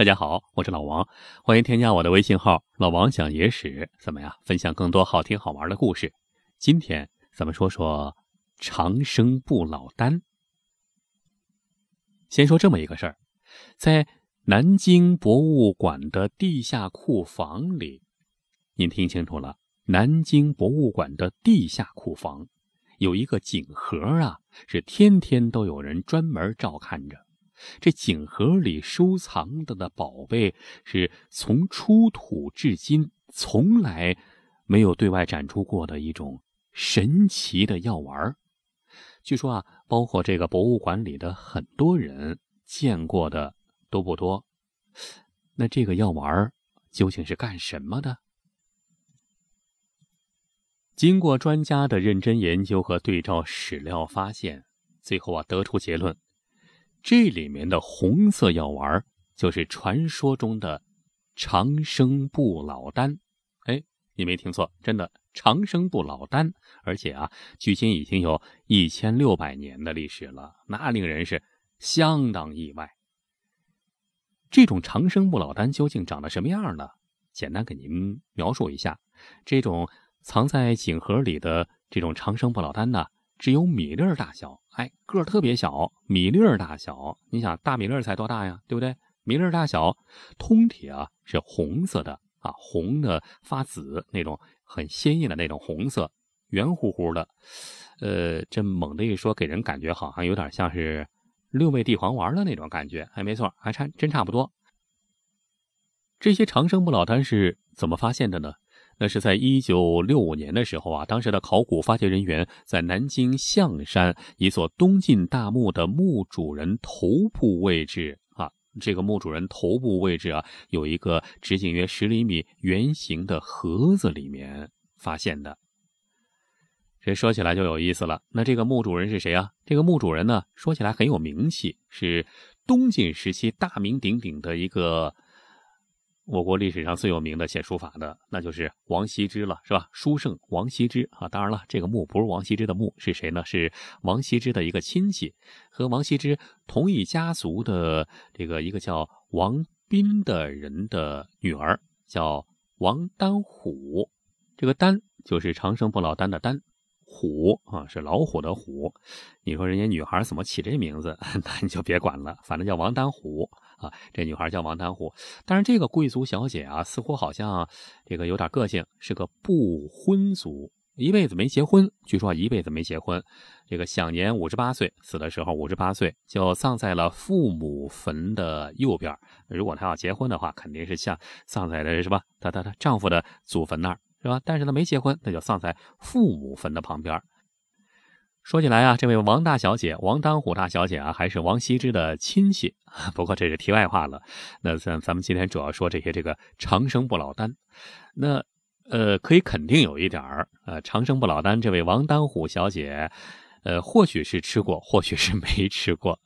大家好，我是老王，欢迎添加我的微信号“老王讲野史”，怎么样？分享更多好听好玩的故事。今天咱们说说长生不老丹。先说这么一个事儿，在南京博物馆的地下库房里，您听清楚了，南京博物馆的地下库房有一个锦盒啊，是天天都有人专门照看着。这锦盒里收藏的的宝贝，是从出土至今从来没有对外展出过的一种神奇的药丸据说啊，包括这个博物馆里的很多人见过的都不多。那这个药丸究竟是干什么的？经过专家的认真研究和对照史料发现，最后啊得出结论。这里面的红色药丸就是传说中的长生不老丹。哎，你没听错，真的长生不老丹，而且啊，距今已经有一千六百年的历史了，那令人是相当意外。这种长生不老丹究竟长得什么样呢？简单给您描述一下，这种藏在锦盒里的这种长生不老丹呢？只有米粒儿大小，哎，个儿特别小，米粒儿大小。你想，大米粒儿才多大呀，对不对？米粒儿大小，通体啊是红色的啊，红的发紫那种，很鲜艳的那种红色，圆乎乎的。呃，这猛的一说，给人感觉好像有点像是六味地黄丸的那种感觉。哎，没错，还差真差不多。这些长生不老丹是怎么发现的呢？那是在一九六五年的时候啊，当时的考古发掘人员在南京象山一座东晋大墓的墓主人头部位置啊，这个墓主人头部位置啊，有一个直径约十厘米圆形的盒子里面发现的。这说起来就有意思了，那这个墓主人是谁啊？这个墓主人呢，说起来很有名气，是东晋时期大名鼎鼎的一个。我国历史上最有名的写书法的，那就是王羲之了，是吧？书圣王羲之啊，当然了，这个墓不是王羲之的墓，是谁呢？是王羲之的一个亲戚，和王羲之同一家族的这个一个叫王斌的人的女儿，叫王丹虎。这个丹就是长生不老丹的丹，虎啊是老虎的虎。你说人家女孩怎么起这名字？那你就别管了，反正叫王丹虎。啊，这女孩叫王丹虎，但是这个贵族小姐啊，似乎好像这个有点个性，是个不婚族，一辈子没结婚。据说一辈子没结婚，这个享年五十八岁，死的时候五十八岁，就葬在了父母坟的右边。如果她要结婚的话，肯定是像葬在的是吧？她她她丈夫的祖坟那儿是吧？但是她没结婚，那就葬在父母坟的旁边。说起来啊，这位王大小姐，王丹虎大小姐啊，还是王羲之的亲戚。不过这是题外话了。那咱咱们今天主要说这些这个长生不老丹。那呃，可以肯定有一点儿，呃，长生不老丹，这位王丹虎小姐，呃，或许是吃过，或许是没吃过。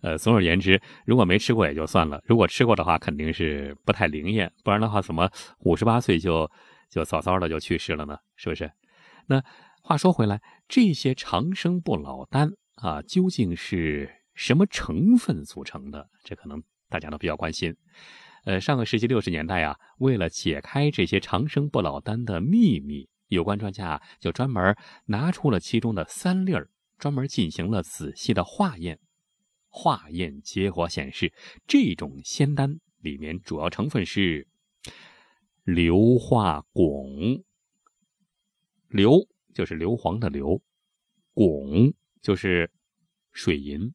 呃，总而言之，如果没吃过也就算了，如果吃过的话，肯定是不太灵验。不然的话，怎么五十八岁就就早早的就去世了呢？是不是？那。话说回来，这些长生不老丹啊，究竟是什么成分组成的？这可能大家都比较关心。呃，上个世纪六十年代啊，为了解开这些长生不老丹的秘密，有关专家就专门拿出了其中的三粒儿，专门进行了仔细的化验。化验结果显示，这种仙丹里面主要成分是硫化汞。硫。就是硫磺的硫，汞就是水银，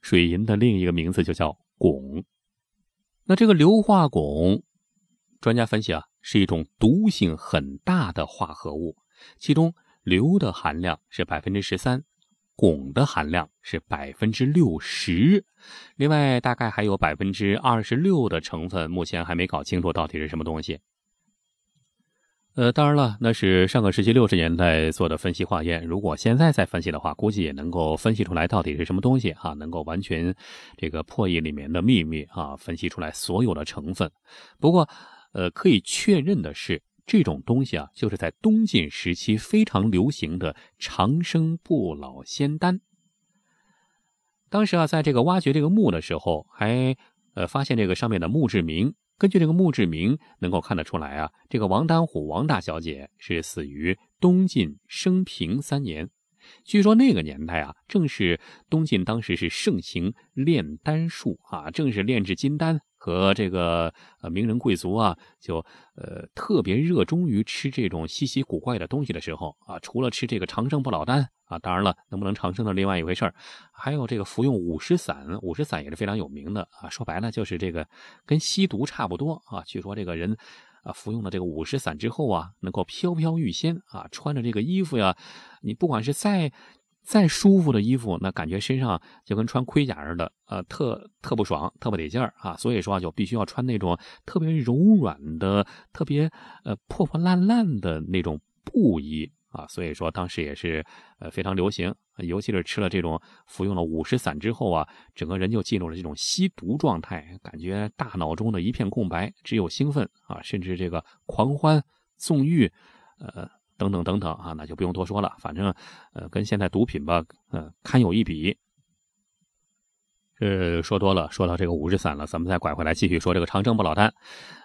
水银的另一个名字就叫汞。那这个硫化汞，专家分析啊，是一种毒性很大的化合物，其中硫的含量是百分之十三，汞的含量是百分之六十，另外大概还有百分之二十六的成分，目前还没搞清楚到底是什么东西。呃，当然了，那是上个世纪六十年代做的分析化验。如果现在再分析的话，估计也能够分析出来到底是什么东西哈，能够完全这个破译里面的秘密啊，分析出来所有的成分。不过，呃，可以确认的是，这种东西啊，就是在东晋时期非常流行的长生不老仙丹。当时啊，在这个挖掘这个墓的时候，还呃，发现这个上面的墓志铭。根据这个墓志铭，能够看得出来啊，这个王丹虎王大小姐是死于东晋升平三年。据说那个年代啊，正是东晋当时是盛行炼丹术啊，正是炼制金丹。和这个呃名人贵族啊，就呃特别热衷于吃这种稀奇古怪的东西的时候啊，除了吃这个长生不老丹啊，当然了，能不能长生的另外一回事儿，还有这个服用五石散，五石散也是非常有名的啊。说白了就是这个跟吸毒差不多啊。据说这个人啊服用了这个五石散之后啊，能够飘飘欲仙啊，穿着这个衣服呀，你不管是再。再舒服的衣服，那感觉身上就跟穿盔甲似的，呃，特特不爽，特不得劲儿啊。所以说，就必须要穿那种特别柔软的、特别呃破破烂烂的那种布衣啊。所以说当时也是呃非常流行，尤其是吃了这种服用了五石散之后啊，整个人就进入了这种吸毒状态，感觉大脑中的一片空白，只有兴奋啊，甚至这个狂欢纵欲，呃。等等等等啊，那就不用多说了。反正，呃，跟现在毒品吧，呃，堪有一比。呃，说多了，说到这个五石散了，咱们再拐回来继续说这个长生不老丹。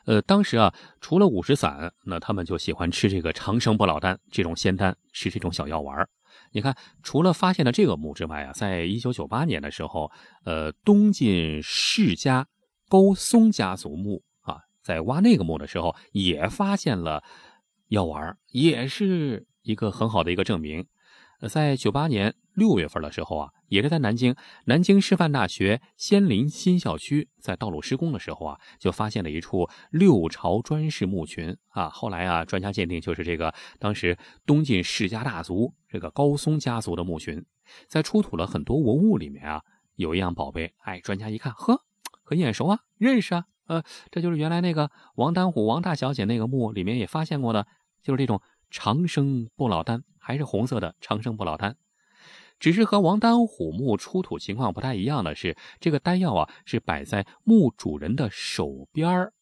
呃，当时啊，除了五石散，那他们就喜欢吃这个长生不老丹这种仙丹，吃这种小药丸。你看，除了发现了这个墓之外啊，在一九九八年的时候，呃，东晋世家高松家族墓啊，在挖那个墓的时候，也发现了。药丸也是一个很好的一个证明。在九八年六月份的时候啊，也是在南京南京师范大学仙林新校区，在道路施工的时候啊，就发现了一处六朝砖室墓群啊。后来啊，专家鉴定就是这个当时东晋世家大族这个高松家族的墓群。在出土了很多文物里面啊，有一样宝贝，哎，专家一看，呵，很眼熟啊，认识啊。呃，这就是原来那个王丹虎王大小姐那个墓里面也发现过的，就是这种长生不老丹，还是红色的长生不老丹。只是和王丹虎墓出土情况不太一样的是，这个丹药啊是摆在墓主人的手边儿，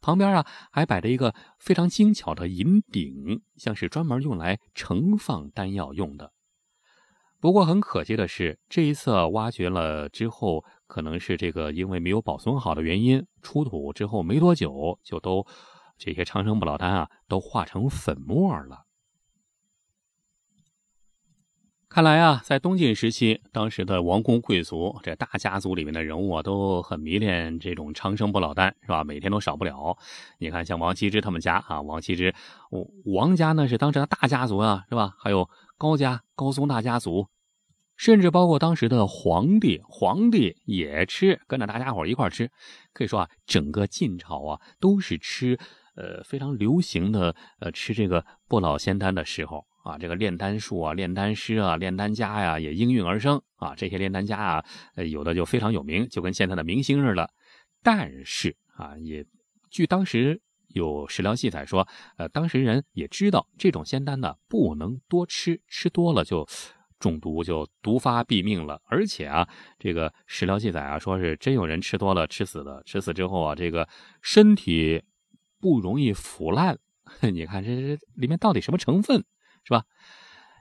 旁边啊还摆着一个非常精巧的银鼎，像是专门用来盛放丹药用的。不过很可惜的是，这一次挖掘了之后。可能是这个因为没有保存好的原因，出土之后没多久就都这些长生不老丹啊都化成粉末了。看来啊，在东晋时期，当时的王公贵族这大家族里面的人物啊都很迷恋这种长生不老丹，是吧？每天都少不了。你看，像王羲之他们家啊，王羲之王家呢是当时的大家族啊，是吧？还有高家高宗大家族。甚至包括当时的皇帝，皇帝也吃，跟着大家伙一块吃。可以说啊，整个晋朝啊，都是吃，呃，非常流行的，呃，吃这个不老仙丹的时候啊。这个炼丹术啊，炼丹师啊，炼丹家呀，也应运而生啊。这些炼丹家啊，有的就非常有名，就跟现在的明星似的。但是啊，也据当时有史料记载说，呃，当时人也知道这种仙丹呢，不能多吃，吃多了就。中毒就毒发毙命了，而且啊，这个史料记载啊，说是真有人吃多了吃死的，吃死之后啊，这个身体不容易腐烂。你看这这里面到底什么成分，是吧？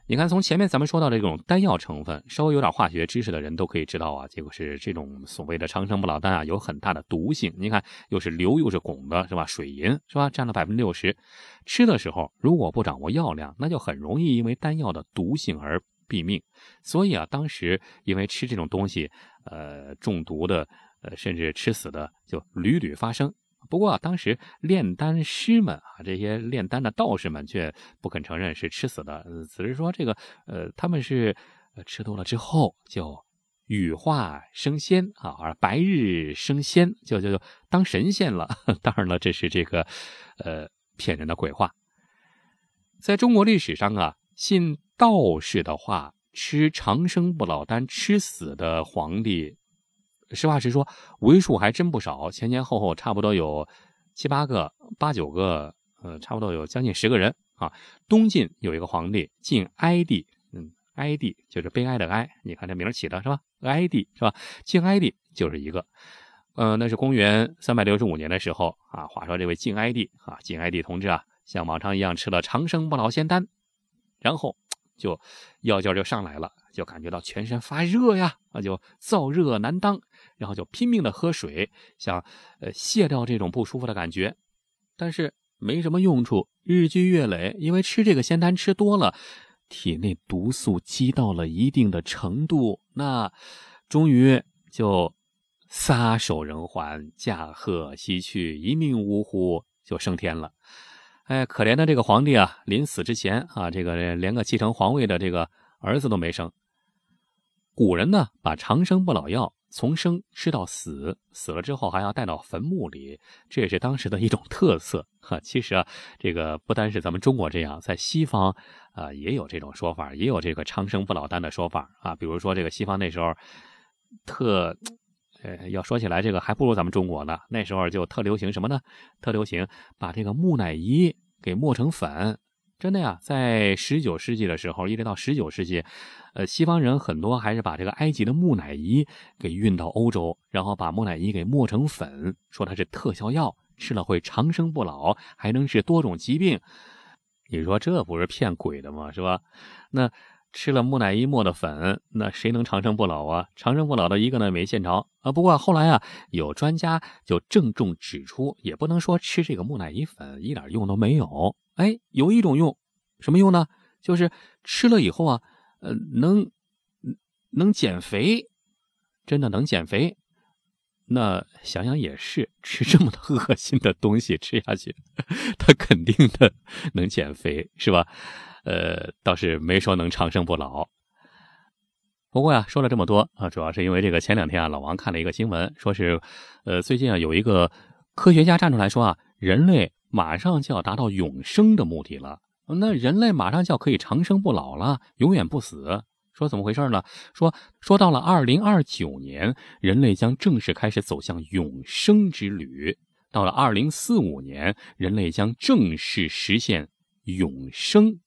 你看从前面咱们说到这种丹药成分，稍微有点化学知识的人都可以知道啊，结果是这种所谓的长生不老丹啊，有很大的毒性。你看又是硫又是汞的，是吧？水银是吧？占了百分之六十。吃的时候如果不掌握药量，那就很容易因为丹药的毒性而。毙命，所以啊，当时因为吃这种东西，呃，中毒的，呃，甚至吃死的就屡屡发生。不过啊，当时炼丹师们啊，这些炼丹的道士们却不肯承认是吃死的，只是说这个，呃，他们是吃多了之后就羽化升仙啊，而白日升仙，就就就当神仙了。当然了，这是这个，呃，骗人的鬼话。在中国历史上啊，信。道士的话，吃长生不老丹吃死的皇帝，实话实说，为数还真不少，前前后后差不多有七八个、八九个，呃，差不多有将近十个人啊。东晋有一个皇帝晋哀帝，嗯，哀帝就是悲哀的哀，你看这名起的是吧？哀帝是吧？晋哀帝就是一个，呃，那是公元三百六十五年的时候啊。话说这位晋哀帝啊，晋哀帝同志啊，像往常一样吃了长生不老仙丹，然后。就药劲就上来了，就感觉到全身发热呀，啊，就燥热难当，然后就拼命的喝水，想呃卸掉这种不舒服的感觉，但是没什么用处。日积月累，因为吃这个仙丹吃多了，体内毒素积到了一定的程度，那终于就撒手人寰，驾鹤西去，一命呜呼，就升天了。哎，可怜的这个皇帝啊，临死之前啊，这个连个继承皇位的这个儿子都没生。古人呢，把长生不老药从生吃到死，死了之后还要带到坟墓里，这也是当时的一种特色哈。其实啊，这个不单是咱们中国这样，在西方啊也有这种说法，也有这个长生不老丹的说法啊。比如说这个西方那时候特。呃，要说起来，这个还不如咱们中国呢。那时候就特流行什么呢？特流行把这个木乃伊给磨成粉。真的呀，在十九世纪的时候，一直到十九世纪，呃，西方人很多还是把这个埃及的木乃伊给运到欧洲，然后把木乃伊给磨成粉，说它是特效药，吃了会长生不老，还能治多种疾病。你说这不是骗鬼的吗？是吧？那。吃了木乃伊磨的粉，那谁能长生不老啊？长生不老的一个呢没见着啊。不过后来啊，有专家就郑重指出，也不能说吃这个木乃伊粉一点用都没有。哎，有一种用，什么用呢？就是吃了以后啊，呃，能能减肥，真的能减肥。那想想也是，吃这么多恶心的东西吃下去，他肯定的能减肥，是吧？呃，倒是没说能长生不老。不过呀，说了这么多啊，主要是因为这个前两天啊，老王看了一个新闻，说是，呃，最近啊有一个科学家站出来说啊，人类马上就要达到永生的目的了，那人类马上就要可以长生不老了，永远不死。说怎么回事呢？说说到了二零二九年，人类将正式开始走向永生之旅；到了二零四五年，人类将正式实现永生。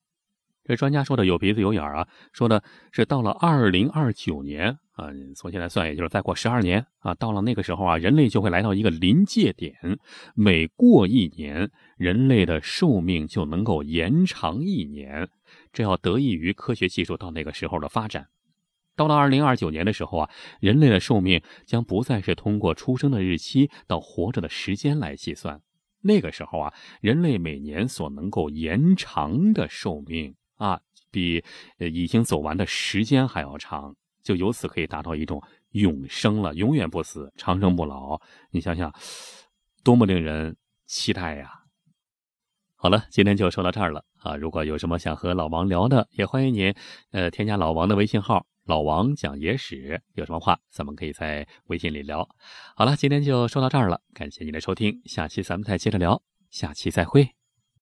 这专家说的有鼻子有眼啊，说的是到了二零二九年啊，从现在算，也就是再过十二年啊，到了那个时候啊，人类就会来到一个临界点，每过一年，人类的寿命就能够延长一年，这要得益于科学技术到那个时候的发展。到了二零二九年的时候啊，人类的寿命将不再是通过出生的日期到活着的时间来计算，那个时候啊，人类每年所能够延长的寿命。啊，比已经走完的时间还要长，就由此可以达到一种永生了，永远不死，长生不老。你想想，多么令人期待呀！好了，今天就说到这儿了啊。如果有什么想和老王聊的，也欢迎您呃添加老王的微信号“老王讲野史”，有什么话咱们可以在微信里聊。好了，今天就说到这儿了，感谢您的收听，下期咱们再接着聊，下期再会。